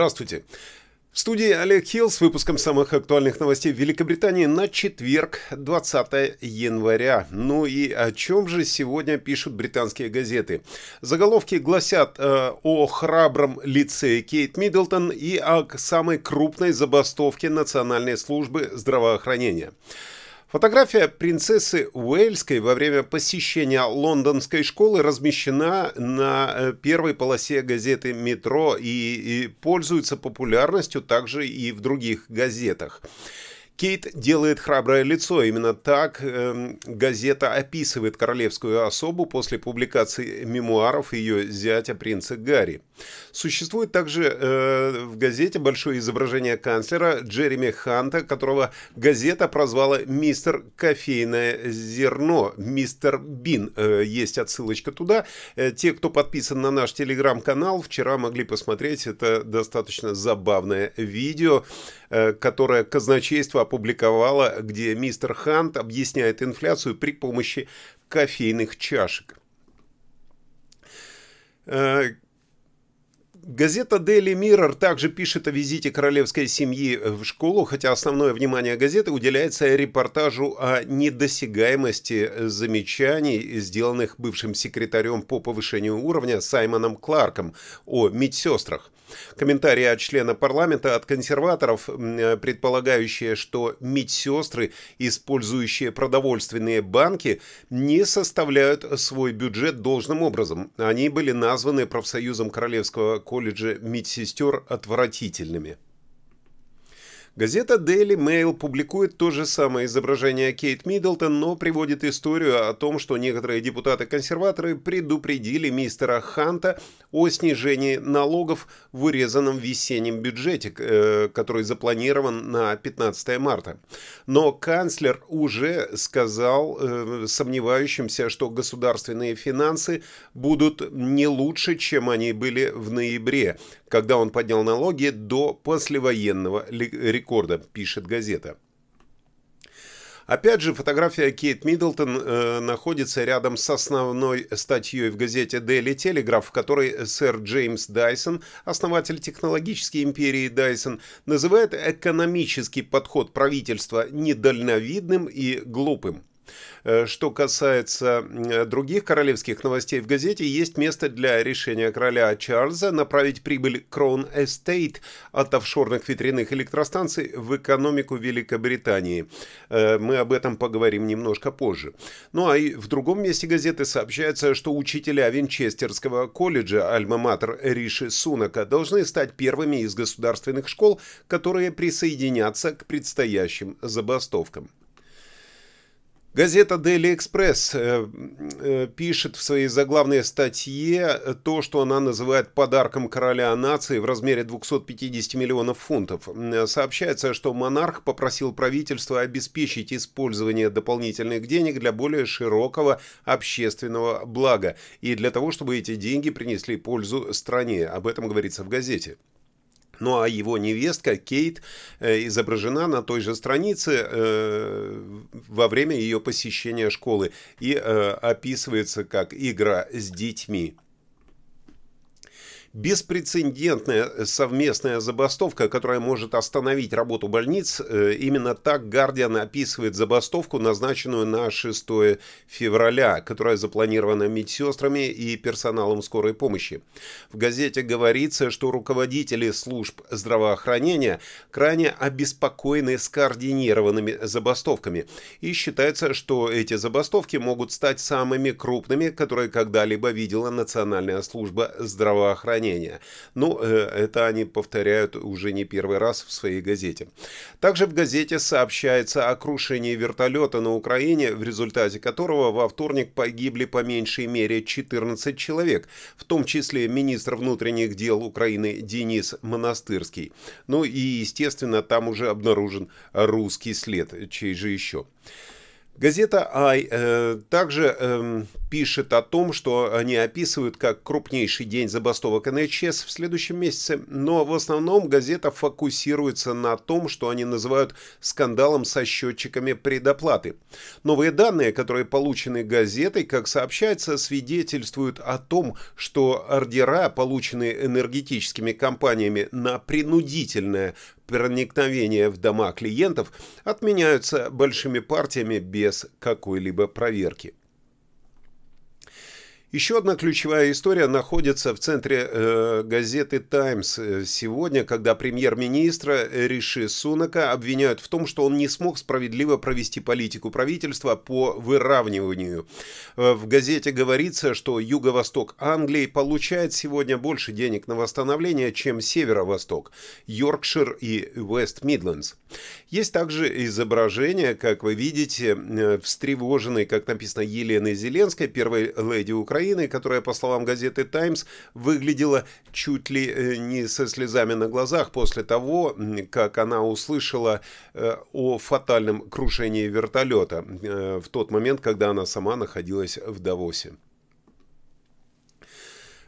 Здравствуйте. В студии Олег Хилл с выпуском самых актуальных новостей в Великобритании на четверг, 20 января. Ну и о чем же сегодня пишут британские газеты? Заголовки гласят э, о храбром лице Кейт Миддлтон и о самой крупной забастовке Национальной службы здравоохранения. Фотография принцессы Уэльской во время посещения лондонской школы размещена на э, первой полосе газеты «Метро» и, и пользуется популярностью также и в других газетах. Кейт делает храброе лицо. Именно так э, газета описывает королевскую особу после публикации мемуаров ее зятя принца Гарри. Существует также э, в газете большое изображение канцлера Джереми Ханта, которого газета прозвала «Мистер Кофейное зерно», «Мистер Бин». Э, есть отсылочка туда. Э, те, кто подписан на наш телеграм-канал, вчера могли посмотреть это достаточно забавное видео, которое казначейство опубликовало, где мистер Хант объясняет инфляцию при помощи кофейных чашек. Газета Daily Mirror также пишет о визите королевской семьи в школу, хотя основное внимание газеты уделяется репортажу о недосягаемости замечаний, сделанных бывшим секретарем по повышению уровня Саймоном Кларком о медсестрах. Комментарии от члена парламента от консерваторов, предполагающие, что медсестры, использующие продовольственные банки, не составляют свой бюджет должным образом. Они были названы профсоюзом Королевского колледжа медсестер отвратительными. Газета Daily Mail публикует то же самое изображение Кейт Миддлтон, но приводит историю о том, что некоторые депутаты-консерваторы предупредили мистера Ханта о снижении налогов в урезанном весеннем бюджете, э, который запланирован на 15 марта. Но канцлер уже сказал э, сомневающимся, что государственные финансы будут не лучше, чем они были в ноябре, когда он поднял налоги до послевоенного рекорда, пишет газета. Опять же, фотография Кейт Миддлтон э, находится рядом с основной статьей в газете Daily Telegraph, в которой сэр Джеймс Дайсон, основатель технологической империи Дайсон, называет экономический подход правительства недальновидным и глупым. Э, что касается других королевских новостей в газете, есть место для решения короля Чарльза направить прибыль Crown Estate от офшорных ветряных электростанций в экономику Великобритании. Э, мы об этом поговорим немножко позже. Ну а и в другом месте газеты сообщается, что учителя Винчестерского колледжа Альма-Матер Риши Сунака должны стать первыми из государственных школ, которые присоединятся к предстоящим забастовкам. Газета Daily Express э, э, пишет в своей заглавной статье то, что она называет подарком короля нации в размере 250 миллионов фунтов. Сообщается, что монарх попросил правительство обеспечить использование дополнительных денег для более широкого общественного блага и для того, чтобы эти деньги принесли пользу стране. Об этом говорится в газете. Ну а его невестка Кейт э, изображена на той же странице э, во время ее посещения школы и э, описывается как игра с детьми. Беспрецедентная совместная забастовка, которая может остановить работу больниц. Э, именно так Гардиан описывает забастовку, назначенную на 6 февраля, которая запланирована медсестрами и персоналом скорой помощи. В газете говорится, что руководители служб здравоохранения крайне обеспокоены скоординированными забастовками. И считается, что эти забастовки могут стать самыми крупными, которые когда-либо видела Национальная служба здравоохранения здравоохранения. Ну, э, это они повторяют уже не первый раз в своей газете. Также в газете сообщается о крушении вертолета на Украине, в результате которого во вторник погибли по меньшей мере 14 человек, в том числе министр внутренних дел Украины Денис Монастырский. Ну и, естественно, там уже обнаружен русский след, чей же еще. Газета «Ай» э, также э, пишет о том, что они описывают как крупнейший день забастовок НХС в следующем месяце, но в основном газета фокусируется на том, что они называют скандалом со счетчиками предоплаты. Новые данные, которые получены газетой, как сообщается, свидетельствуют о том, что ордера, полученные энергетическими компаниями на принудительное проникновения в дома клиентов отменяются большими партиями без какой-либо проверки. Еще одна ключевая история находится в центре э, газеты «Таймс» сегодня, когда премьер-министра Риши Сунака обвиняют в том, что он не смог справедливо провести политику правительства по выравниванию. Э, в газете говорится, что юго-восток Англии получает сегодня больше денег на восстановление, чем северо-восток, Йоркшир и Вест-Мидлендс. Есть также изображение, как вы видите, э, встревоженной, как написано, Елены Зеленской, первой леди Украины, Украины, которая, по словам газеты «Таймс», выглядела чуть ли э, не со слезами на глазах после того, как она услышала э, о фатальном крушении вертолета э, в тот момент, когда она сама находилась в Давосе.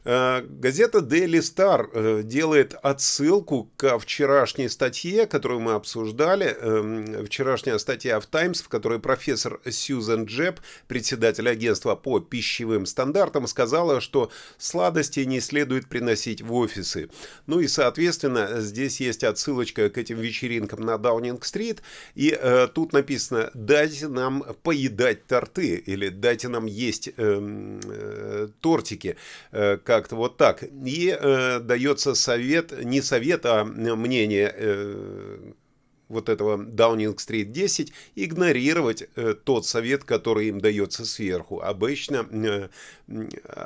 Э, газета Daily Star э, делает отсылку к вчерашней статье, которую мы обсуждали. Эм, вчерашняя статья в Times, в которой профессор Сьюзен Джеб, председатель агентства по пищевым стандартам, сказала, что сладости не следует приносить в офисы. Ну и, соответственно, здесь есть отсылочка к этим вечеринкам на Даунинг-стрит. И э, тут написано «дайте нам поедать торты» или «дайте нам есть эм, э, тортики», э, как-то вот так. И э, дается совет, не совет, а мнение э, вот этого Даунинг-стрит 10 игнорировать э, тот совет, который им дается сверху. Обычно, э,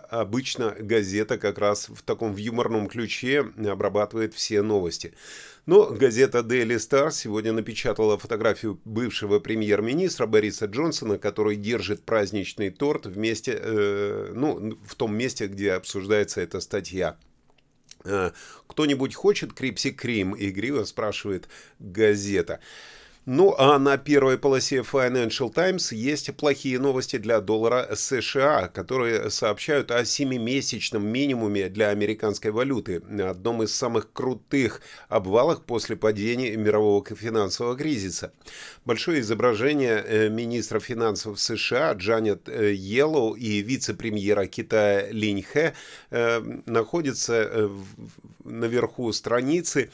обычно газета как раз в таком в юморном ключе обрабатывает все новости. Но газета Daily Star сегодня напечатала фотографию бывшего премьер-министра Бориса Джонсона, который держит праздничный торт вместе, э, ну, в том месте, где обсуждается эта статья. Э, «Кто-нибудь хочет Крипси Крим?» – игриво спрашивает газета. Ну а на первой полосе Financial Times есть плохие новости для доллара США, которые сообщают о 7-месячном минимуме для американской валюты, одном из самых крутых обвалах после падения мирового финансового кризиса. Большое изображение э, министра финансов США Джанет э, Йеллоу и вице-премьера Китая Линь Хэ э, находится наверху страницы.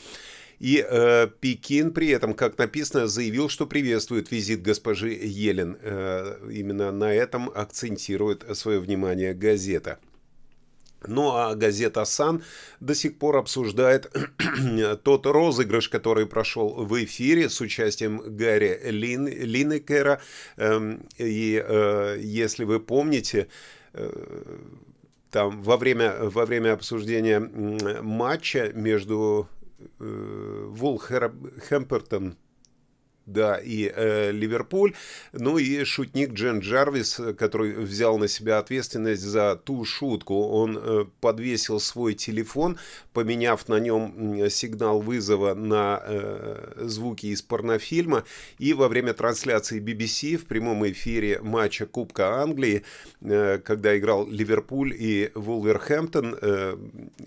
И э, Пекин при этом, как написано, заявил, что приветствует визит госпожи Елен. Э, именно на этом акцентирует свое внимание газета. Ну а газета «Сан» до сих пор обсуждает тот розыгрыш, который прошел в эфире с участием Гарри Лин, Линнекера. Эм, и э, если вы помните, э, там во время, во время обсуждения матча между э, Вулхэмптон да, и э, Ливерпуль. Ну и шутник Джен Джарвис, который взял на себя ответственность за ту шутку. Он э, подвесил свой телефон, поменяв на нем сигнал вызова на э, звуки из порнофильма. И во время трансляции BBC в прямом эфире матча Кубка Англии, э, когда играл Ливерпуль и Вулверхэмптон, э,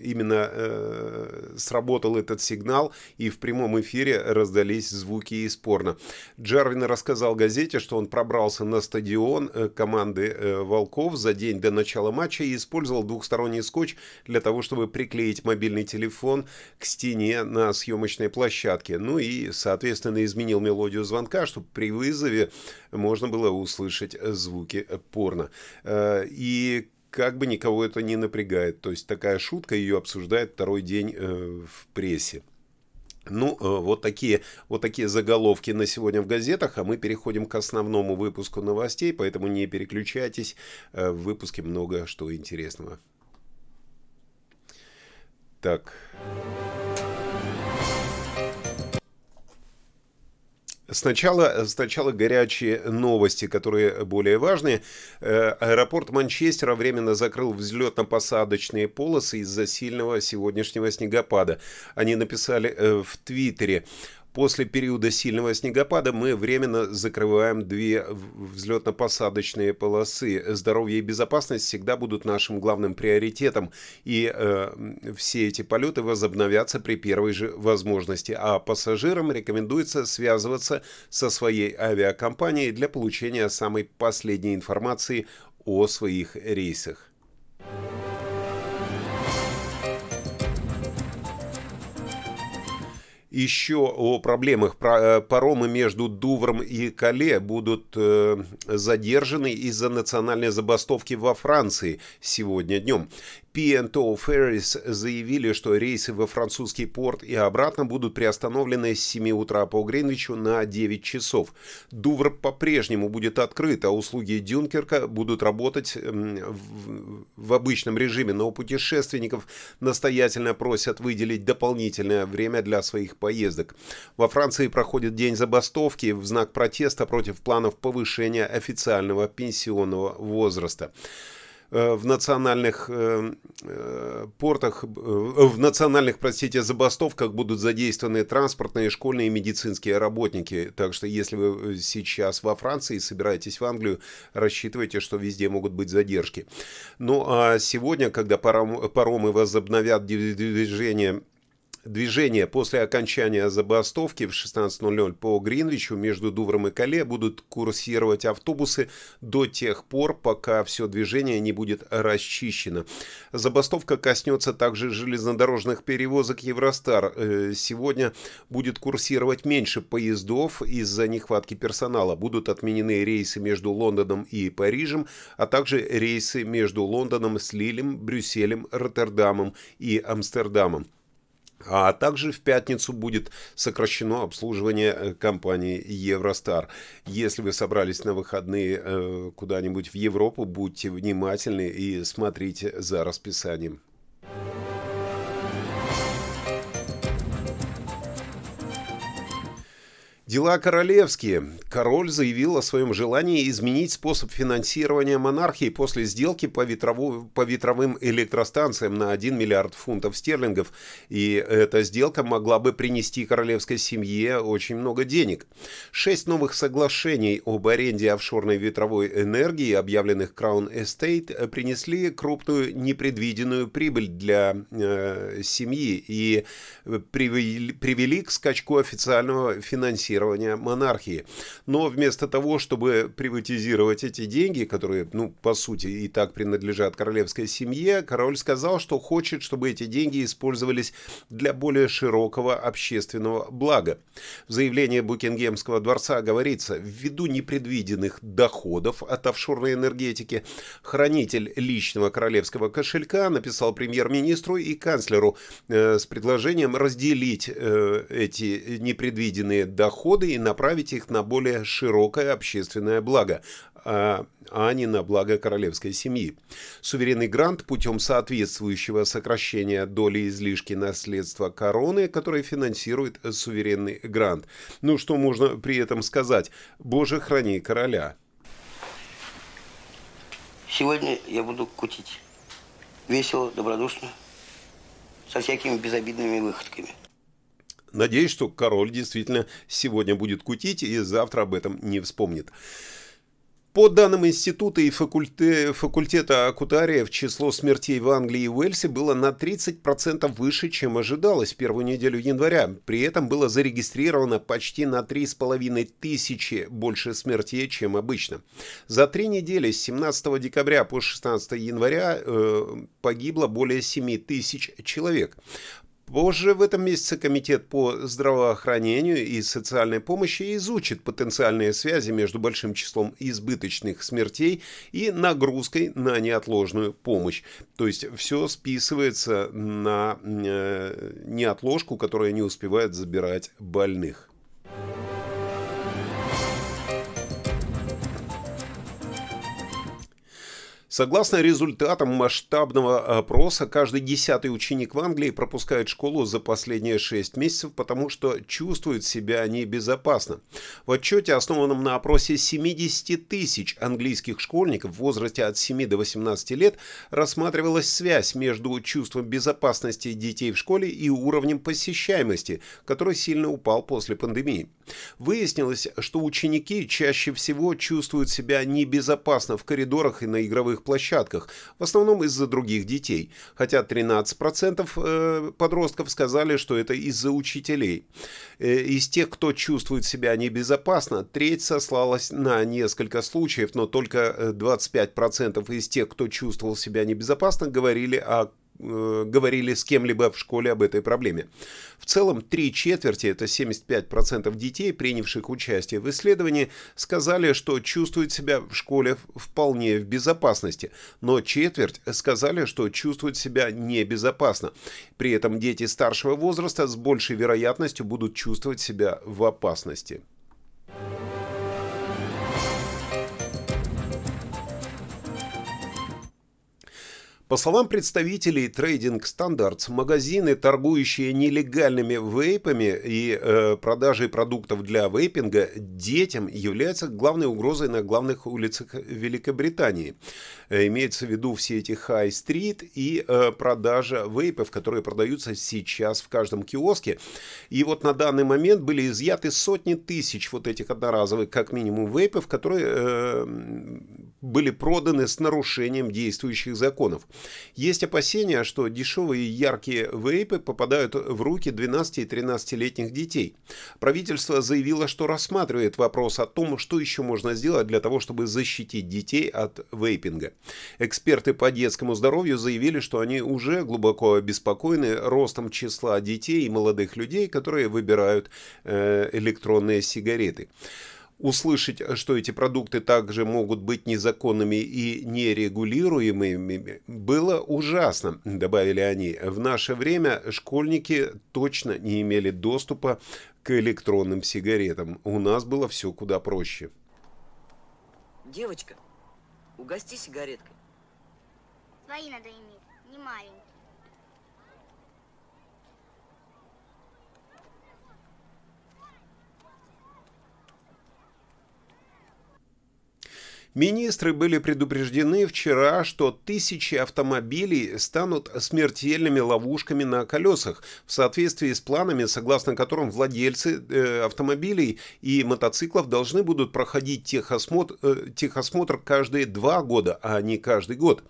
именно э, сработал этот сигнал, и в прямом эфире раздались звуки из порно бесспорно. Джарвин рассказал газете, что он пробрался на стадион э, команды э, «Волков» за день до начала матча и использовал двухсторонний скотч для того, чтобы приклеить мобильный телефон к стене на съемочной площадке. Ну и, соответственно, изменил мелодию звонка, чтобы при вызове можно было услышать звуки порно. Э, и как бы никого это не напрягает. То есть такая шутка, ее обсуждает второй день в прессе. Ну, э, вот такие, вот такие заголовки на сегодня в газетах, а мы переходим к основному выпуску новостей, поэтому не переключайтесь, э, в выпуске много что интересного. Так... Сначала, сначала горячие новости, которые более важные. Э, аэропорт Манчестера временно закрыл взлетно-посадочные полосы из-за сильного сегодняшнего снегопада. Они написали э, в Твиттере. После периода сильного снегопада мы временно закрываем две взлетно-посадочные полосы. Здоровье и безопасность всегда будут нашим главным приоритетом, и э, все эти полеты возобновятся при первой же возможности. А пассажирам рекомендуется связываться со своей авиакомпанией для получения самой последней информации о своих рейсах. Еще о проблемах. Э, паромы между Дувром и Кале будут э, задержаны из-за национальной забастовки во Франции сегодня днем. P&O Ferries заявили, что рейсы во французский порт и обратно будут приостановлены с 7 утра по Гринвичу на 9 часов. Дувр по-прежнему будет открыт, а услуги Дюнкерка будут работать в обычном режиме, но путешественников настоятельно просят выделить дополнительное время для своих поездок. Во Франции проходит день забастовки в знак протеста против планов повышения официального пенсионного возраста. Э, в национальных э, э, портах, в национальных, простите, забастовках будут задействованы транспортные, школьные и медицинские работники. Так что если вы сейчас во Франции собираетесь в Англию, рассчитывайте, что везде могут быть задержки. Ну а сегодня, когда паромы возобновят движение Движения после окончания забастовки в 16.00 по Гринвичу между Дувром и Кале будут курсировать автобусы до тех пор, пока все движение не будет расчищено. Забастовка коснется также железнодорожных перевозок Евростар. Э, сегодня будет курсировать меньше поездов из-за нехватки персонала. Будут отменены рейсы между Лондоном и Парижем, а также рейсы между Лондоном с Лилем, Брюсселем, Роттердамом и Амстердамом. А также в пятницу будет сокращено обслуживание э, компании Евростар. Если вы собрались на выходные э, куда-нибудь в Европу, будьте внимательны и смотрите за расписанием. Дела королевские. Король заявил о своем желании изменить способ финансирования монархии после сделки по, ветрову, по ветровым электростанциям на 1 миллиард фунтов стерлингов. И эта сделка могла бы принести королевской семье очень много денег. Шесть новых соглашений об аренде офшорной ветровой энергии, объявленных Crown Estate, принесли крупную непредвиденную прибыль для э, семьи и привели, привели к скачку официального финансирования финансирования монархии. Но вместо того, чтобы приватизировать эти деньги, которые, ну, по сути, и так принадлежат королевской семье, король сказал, что хочет, чтобы эти деньги использовались для более широкого общественного блага. В заявлении Букингемского дворца говорится, ввиду непредвиденных доходов от офшорной энергетики, хранитель личного королевского кошелька написал премьер-министру и канцлеру э, с предложением разделить э, эти непредвиденные доходы доходы и направить их на более широкое общественное благо, а, а не на благо королевской семьи. Суверенный грант путем соответствующего сокращения доли излишки наследства короны, который финансирует суверенный грант. Ну, что можно при этом сказать? Боже, храни короля. Сегодня я буду кутить. Весело, добродушно, со всякими безобидными выходками – Надеюсь, что король действительно сегодня будет кутить и завтра об этом не вспомнит. По данным института и факульте, факультета Акутариев, число смертей в Англии и Уэльсе было на 30% выше, чем ожидалось в первую неделю января. При этом было зарегистрировано почти на 3,5 тысячи больше смертей, чем обычно. За три недели с 17 декабря по 16 января э, погибло более 7 тысяч человек. Позже в этом месяце Комитет по здравоохранению и социальной помощи изучит потенциальные связи между большим числом избыточных смертей и нагрузкой на неотложную помощь. То есть все списывается на э, неотложку, которая не успевает забирать больных. Согласно результатам масштабного опроса, каждый десятый ученик в Англии пропускает школу за последние 6 месяцев, потому что чувствует себя небезопасно. В отчете, основанном на опросе 70 тысяч английских школьников в возрасте от 7 до 18 лет, рассматривалась связь между чувством безопасности детей в школе и уровнем посещаемости, который сильно упал после пандемии. Выяснилось, что ученики чаще всего чувствуют себя небезопасно в коридорах и на игровых площадках, в основном из-за других детей, хотя 13% э, подростков сказали, что это из-за учителей. Э, из тех, кто чувствует себя небезопасно, треть сослалась на несколько случаев, но только 25% э, из тех, кто чувствовал себя небезопасно, говорили о Э, говорили с кем-либо в школе об этой проблеме. В целом, три четверти, это 75% детей, принявших участие в исследовании, сказали, что чувствуют себя в школе вполне в безопасности, но четверть сказали, что чувствуют себя небезопасно. При этом дети старшего возраста с большей вероятностью будут чувствовать себя в опасности. По словам представителей Trading Standards, магазины, торгующие нелегальными вейпами и э, продажей продуктов для вейпинга детям, являются главной угрозой на главных улицах Великобритании. Э, имеется в виду все эти хай-стрит и э, продажа вейпов, которые продаются сейчас в каждом киоске. И вот на данный момент были изъяты сотни тысяч вот этих одноразовых, как минимум, вейпов, которые э, были проданы с нарушением действующих законов. Есть опасения, что дешевые яркие вейпы попадают в руки 12 и 13-летних детей. Правительство заявило, что рассматривает вопрос о том, что еще можно сделать для того, чтобы защитить детей от вейпинга. Эксперты по детскому здоровью заявили, что они уже глубоко обеспокоены ростом числа детей и молодых людей, которые выбирают э, электронные сигареты. Услышать, что эти продукты также могут быть незаконными и нерегулируемыми, было ужасно, добавили они. В наше время школьники точно не имели доступа к электронным сигаретам. У нас было все куда проще. Девочка, угости сигареткой. Свои надо иметь, не маленькие. Министры были предупреждены вчера, что тысячи автомобилей станут смертельными ловушками на колесах в соответствии с планами, согласно которым владельцы э, автомобилей и мотоциклов должны будут проходить техосмотр, э, техосмотр каждые два года, а не каждый год.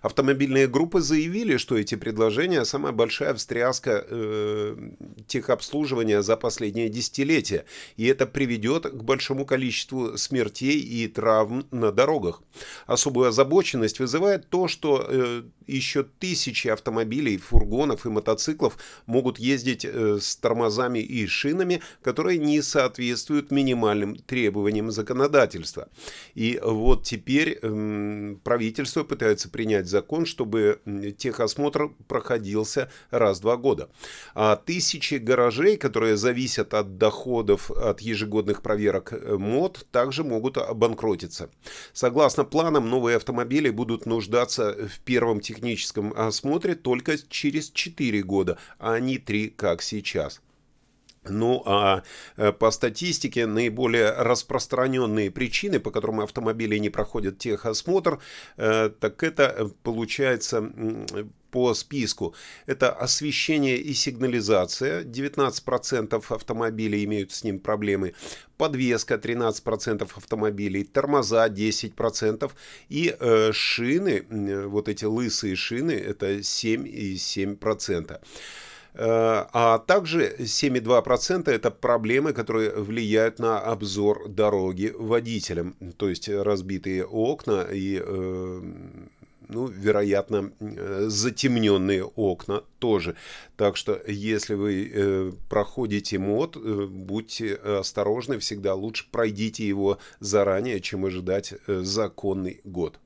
Автомобильные группы заявили, что эти предложения – самая большая встряска э, техобслуживания за последние десятилетия, и это приведет к большому количеству смертей и травм на дорогах. Особую озабоченность вызывает то, что э, еще тысячи автомобилей, фургонов и мотоциклов могут ездить э, с тормозами и шинами, которые не соответствуют минимальным требованиям законодательства. И вот теперь э, правительство пытается принять закон, чтобы техосмотр проходился раз в два года. А тысячи гаражей, которые зависят от доходов от ежегодных проверок э, МОД, также могут обанкротиться. Согласно планам, новые автомобили будут нуждаться в первом техническом техническом осмотре только через 4 года, а не 3, как сейчас. Ну а э, по статистике наиболее распространенные причины, по которым автомобили не проходят техосмотр, э, так это э, получается по списку. Это освещение и сигнализация. 19% автомобилей имеют с ним проблемы. Подвеска 13% автомобилей. Тормоза 10%. И э, шины, вот эти лысые шины, это 7,7%. Э, а также 7,2% это проблемы, которые влияют на обзор дороги водителям, то есть разбитые окна и, э, ну, вероятно, э, затемненные окна тоже. Так что, если вы проходите мод, будьте осторожны, всегда лучше пройдите его заранее, чем ожидать законный год.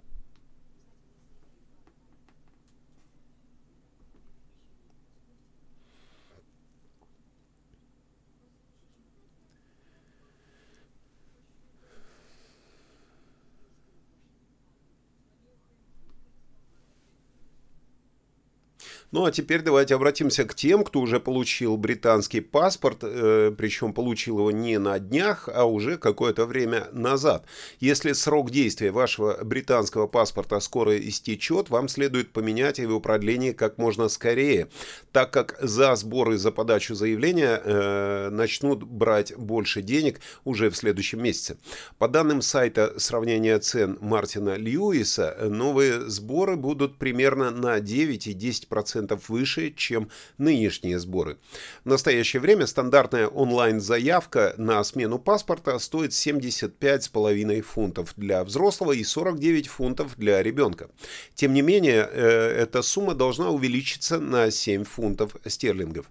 Ну а теперь давайте обратимся к тем, кто уже получил британский паспорт, э, причем получил его не на днях, а уже какое-то время назад. Если срок действия вашего британского паспорта скоро истечет, вам следует поменять его продление как можно скорее, так как за сборы за подачу заявления э, начнут брать больше денег уже в следующем месяце. По данным сайта сравнения цен Мартина Льюиса, новые сборы будут примерно на 9 и 10% выше, чем нынешние сборы. В настоящее время стандартная онлайн-заявка на смену паспорта стоит 75,5 фунтов для взрослого и 49 фунтов для ребенка. Тем не менее, э, эта сумма должна увеличиться на 7 фунтов стерлингов.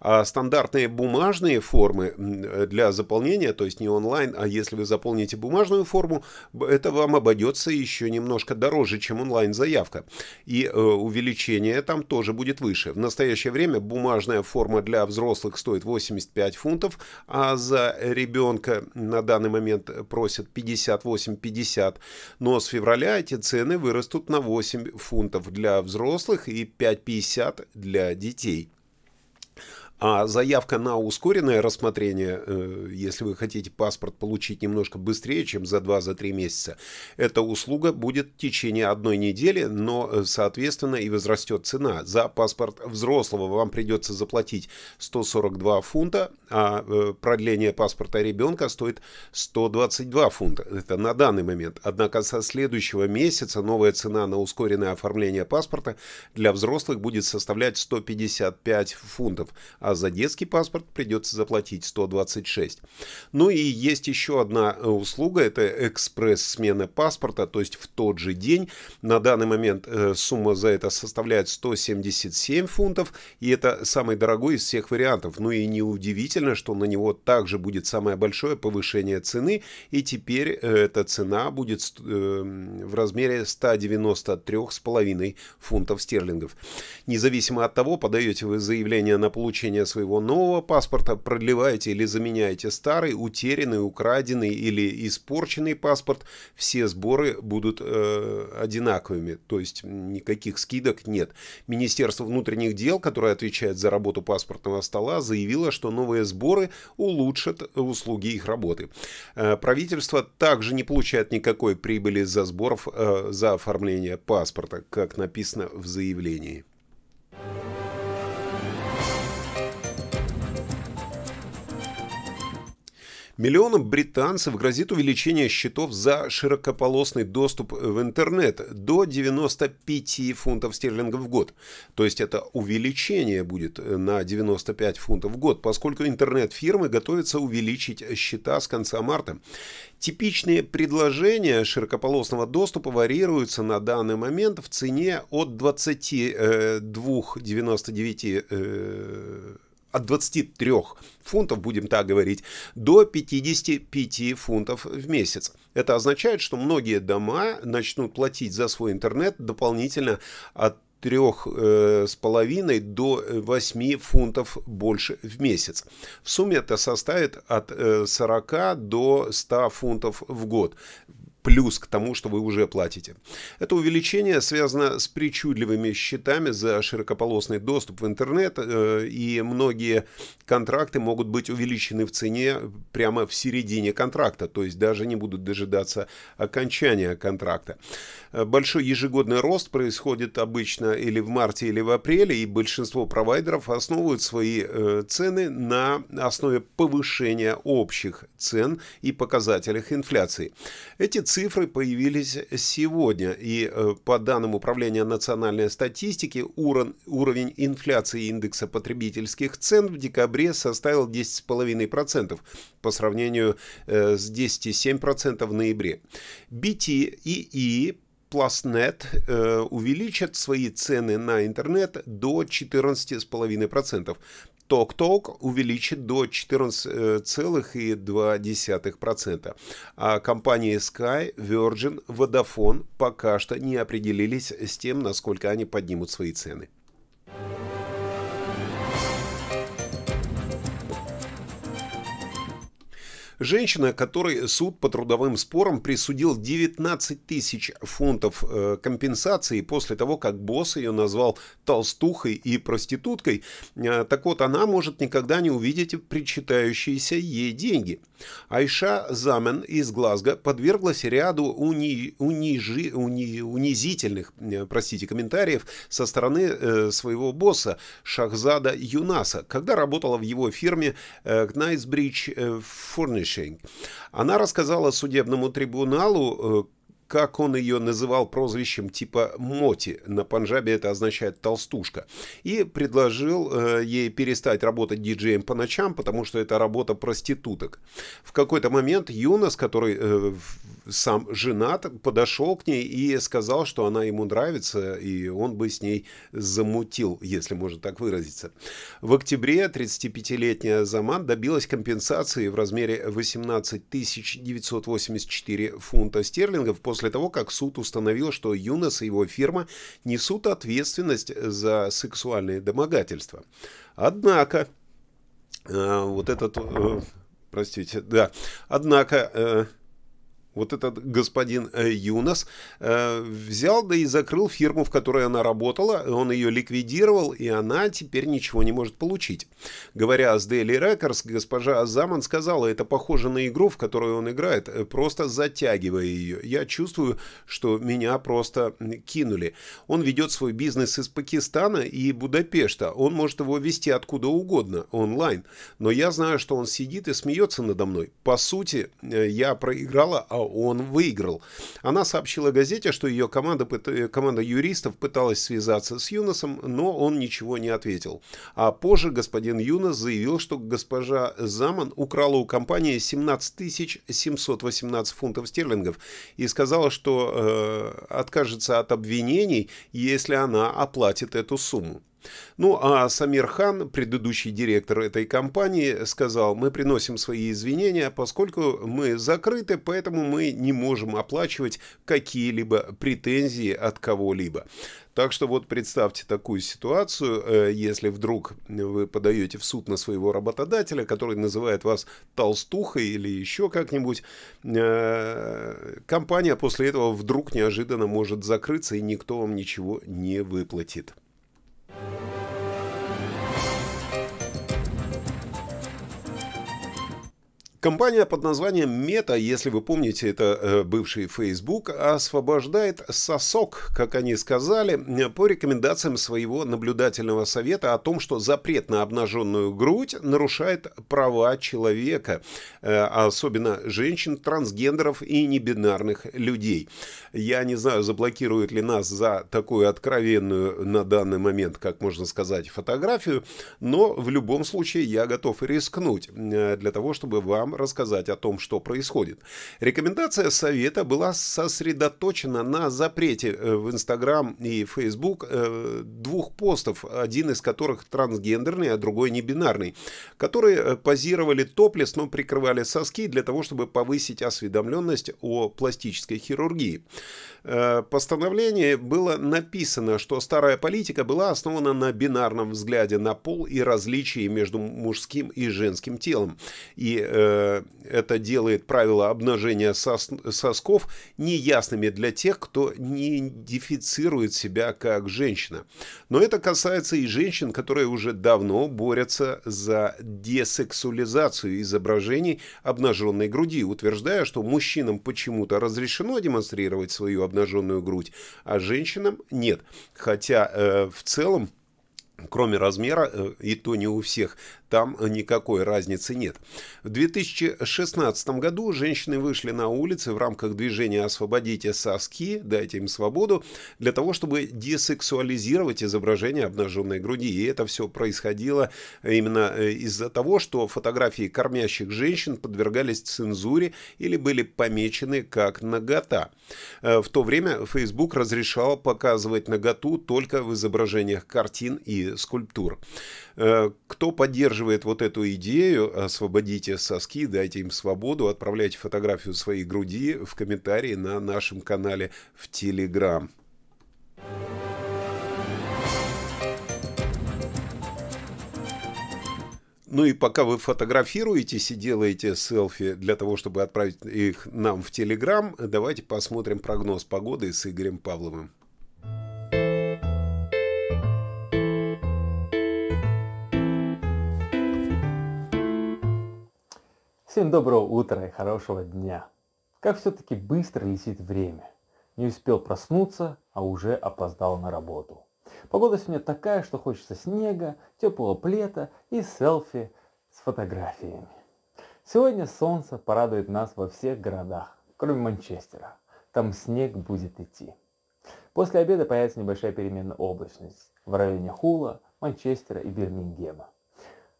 А стандартные бумажные формы для заполнения, то есть не онлайн, а если вы заполните бумажную форму, это вам обойдется еще немножко дороже, чем онлайн-заявка. И э, увеличение там тоже будет выше. В настоящее время бумажная форма для взрослых стоит 85 фунтов, а за ребенка на данный момент просят 58-50. Но с февраля эти цены вырастут на 8 фунтов для взрослых и 5,50 для детей. А заявка на ускоренное рассмотрение, э, если вы хотите паспорт получить немножко быстрее, чем за 2-3 месяца, эта услуга будет в течение одной недели, но, э, соответственно, и возрастет цена. За паспорт взрослого вам придется заплатить 142 фунта, а э, продление паспорта ребенка стоит 122 фунта. Это на данный момент. Однако со следующего месяца новая цена на ускоренное оформление паспорта для взрослых будет составлять 155 фунтов, а а за детский паспорт придется заплатить 126. Ну и есть еще одна э, услуга, это экспресс-смена паспорта, то есть в тот же день. На данный момент э, сумма за это составляет 177 фунтов, и это самый дорогой из всех вариантов. Ну и неудивительно, что на него также будет самое большое повышение цены, и теперь э, эта цена будет в размере 193,5 фунтов стерлингов. Независимо от того, подаете вы заявление на получение получения своего нового паспорта продлеваете или заменяете старый, утерянный, украденный или испорченный паспорт, все сборы будут э, одинаковыми, то есть никаких скидок нет. Министерство внутренних дел, которое отвечает за работу паспортного стола, заявило, что новые сборы улучшат услуги их работы. Э, правительство также не получает никакой прибыли за сборов э, за оформление паспорта, как написано в заявлении. Миллионам британцев грозит увеличение счетов за широкополосный доступ в интернет до 95 фунтов стерлингов в год. То есть это увеличение будет на 95 фунтов в год, поскольку интернет-фирмы готовятся увеличить счета с конца марта. Типичные предложения широкополосного доступа варьируются на данный момент в цене от 22,99 э, от 23 фунтов, будем так говорить, до 55 фунтов в месяц. Это означает, что многие дома начнут платить за свой интернет дополнительно от трех э, с половиной до 8 фунтов больше в месяц. В сумме это составит от э, 40 до 100 фунтов в год плюс к тому, что вы уже платите. Это увеличение связано с причудливыми счетами за широкополосный доступ в интернет, э, и многие контракты могут быть увеличены в цене прямо в середине контракта, то есть даже не будут дожидаться окончания контракта. Э, большой ежегодный рост происходит обычно или в марте, или в апреле, и большинство провайдеров основывают свои э, цены на основе повышения общих цен и показателях инфляции. Эти цифры появились сегодня, и э, по данным Управления национальной статистики уровень инфляции индекса потребительских цен в декабре составил 10,5% по сравнению э, с 10,7% в ноябре. BT и E Plusnet э, увеличат свои цены на интернет до 14,5%. TalkTalk увеличит до 14,2%. А компании Sky, Virgin, Vodafone пока что не определились с тем, насколько они поднимут свои цены. Женщина, которой суд по трудовым спорам присудил 19 тысяч фунтов э, компенсации после того, как босс ее назвал толстухой и проституткой, э, так вот она может никогда не увидеть причитающиеся ей деньги. Айша Замен из Глазго подверглась ряду уни, унижи, уни, унизительных э, простите, комментариев со стороны э, своего босса Шахзада Юнаса, когда работала в его фирме э, Knightsbridge э, Furnishing. Она рассказала судебному трибуналу, э, как он ее называл прозвищем типа Моти, на панджабе это означает толстушка, и предложил э, ей перестать работать диджеем по ночам, потому что это работа проституток. В какой-то момент Юнос, который э, сам женат, подошел к ней и сказал, что она ему нравится, и он бы с ней замутил, если можно так выразиться. В октябре 35-летняя Заман добилась компенсации в размере 18 984 фунта стерлингов после того, как суд установил, что Юнос и его фирма несут ответственность за сексуальные домогательства. Однако, э, вот этот, э, простите, да, однако... Э, вот этот господин э, Юнос э, взял да и закрыл фирму, в которой она работала, он ее ликвидировал, и она теперь ничего не может получить. Говоря с Daily Records, госпожа Азаман сказала, это похоже на игру, в которую он играет, э, просто затягивая ее. Я чувствую, что меня просто кинули. Он ведет свой бизнес из Пакистана и Будапешта. Он может его вести откуда угодно, онлайн. Но я знаю, что он сидит и смеется надо мной. По сути, я проиграла, а он выиграл. Она сообщила газете, что ее команда, команда юристов пыталась связаться с Юносом, но он ничего не ответил. А позже господин Юнос заявил, что госпожа Заман украла у компании 17 718 фунтов стерлингов и сказала, что э, откажется от обвинений, если она оплатит эту сумму. Ну, а Самир Хан, предыдущий директор этой компании, сказал, мы приносим свои извинения, поскольку мы закрыты, поэтому мы не можем оплачивать какие-либо претензии от кого-либо. Так что вот представьте такую ситуацию, э, если вдруг вы подаете в суд на своего работодателя, который называет вас толстухой или еще как-нибудь, э, компания после этого вдруг неожиданно может закрыться и никто вам ничего не выплатит. you Компания под названием Meta, если вы помните, это э, бывший Facebook, освобождает сосок, как они сказали, по рекомендациям своего наблюдательного совета о том, что запрет на обнаженную грудь нарушает права человека, э, особенно женщин, трансгендеров и небинарных людей. Я не знаю, заблокируют ли нас за такую откровенную на данный момент, как можно сказать, фотографию, но в любом случае я готов рискнуть э, для того, чтобы вам вам рассказать о том, что происходит. Рекомендация совета была сосредоточена на запрете э, в Инстаграм и Фейсбук э, двух постов, один из которых трансгендерный, а другой небинарный, которые э, позировали топлес, но прикрывали соски для того, чтобы повысить осведомленность о пластической хирургии. В постановлении было написано, что старая политика была основана на бинарном взгляде на пол и различии между мужским и женским телом. И Э, это делает правила обнажения сос сосков неясными для тех, кто не идентифицирует себя как женщина. Но это касается и женщин, которые уже давно борются за десексуализацию изображений обнаженной груди, утверждая, что мужчинам почему-то разрешено демонстрировать свою обнаженную грудь, а женщинам нет. Хотя э, в целом Кроме размера, э, и то не у всех, там никакой разницы нет. В 2016 году женщины вышли на улицы в рамках движения «Освободите соски», «Дайте им свободу», для того, чтобы десексуализировать изображение обнаженной груди. И это все происходило именно э, из-за того, что фотографии кормящих женщин подвергались цензуре или были помечены как нагота. Э, в то время Facebook разрешал показывать наготу только в изображениях картин и скульптур. Э, кто поддерживает вот эту идею, освободите соски, дайте им свободу, отправляйте фотографию своей груди в комментарии на нашем канале в Телеграм. Ну и пока вы фотографируетесь и делаете селфи для того, чтобы отправить их нам в Телеграм, давайте посмотрим прогноз погоды с Игорем Павловым. Всем доброго утра и хорошего дня. Как все-таки быстро летит время. Не успел проснуться, а уже опоздал на работу. Погода сегодня такая, что хочется снега, теплого плета и селфи с фотографиями. Сегодня солнце порадует нас во всех городах, кроме Манчестера. Там снег будет идти. После обеда появится небольшая переменная облачность в районе Хула, Манчестера и Бирмингема.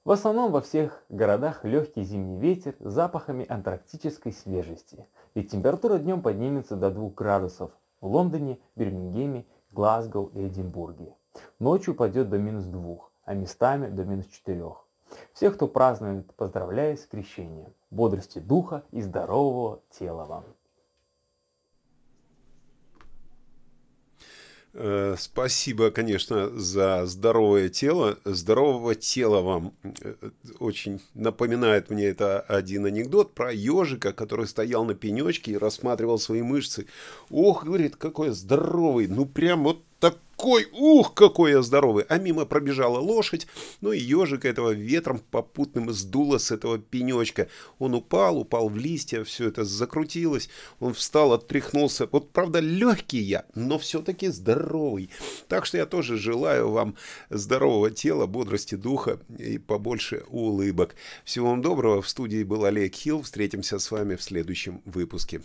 В основном во всех городах легкий зимний ветер с запахами антарктической свежести, ведь температура днем поднимется до 2 градусов в Лондоне, Бирмингеме, Глазго и Эдинбурге. Ночью упадет до минус 2, а местами до минус 4. Всех, кто празднует, поздравляю с крещением, бодрости духа и здорового тела вам. Спасибо, конечно, за здоровое тело. Здорового тела вам. Э, очень напоминает мне это один анекдот про ежика, который стоял на пенечке и рассматривал свои мышцы. Ох, говорит, какой здоровый. Ну, прям вот такой, ух, какой я здоровый. А мимо пробежала лошадь, ну и ежик этого ветром попутным сдуло с этого пенечка. Он упал, упал в листья, все это закрутилось. Он встал, оттряхнулся. Вот, правда, легкий я, но все-таки здоровый. Так что я тоже желаю вам здорового тела, бодрости духа и побольше улыбок. Всего вам доброго. В студии был Олег Хилл. Встретимся с вами в следующем выпуске.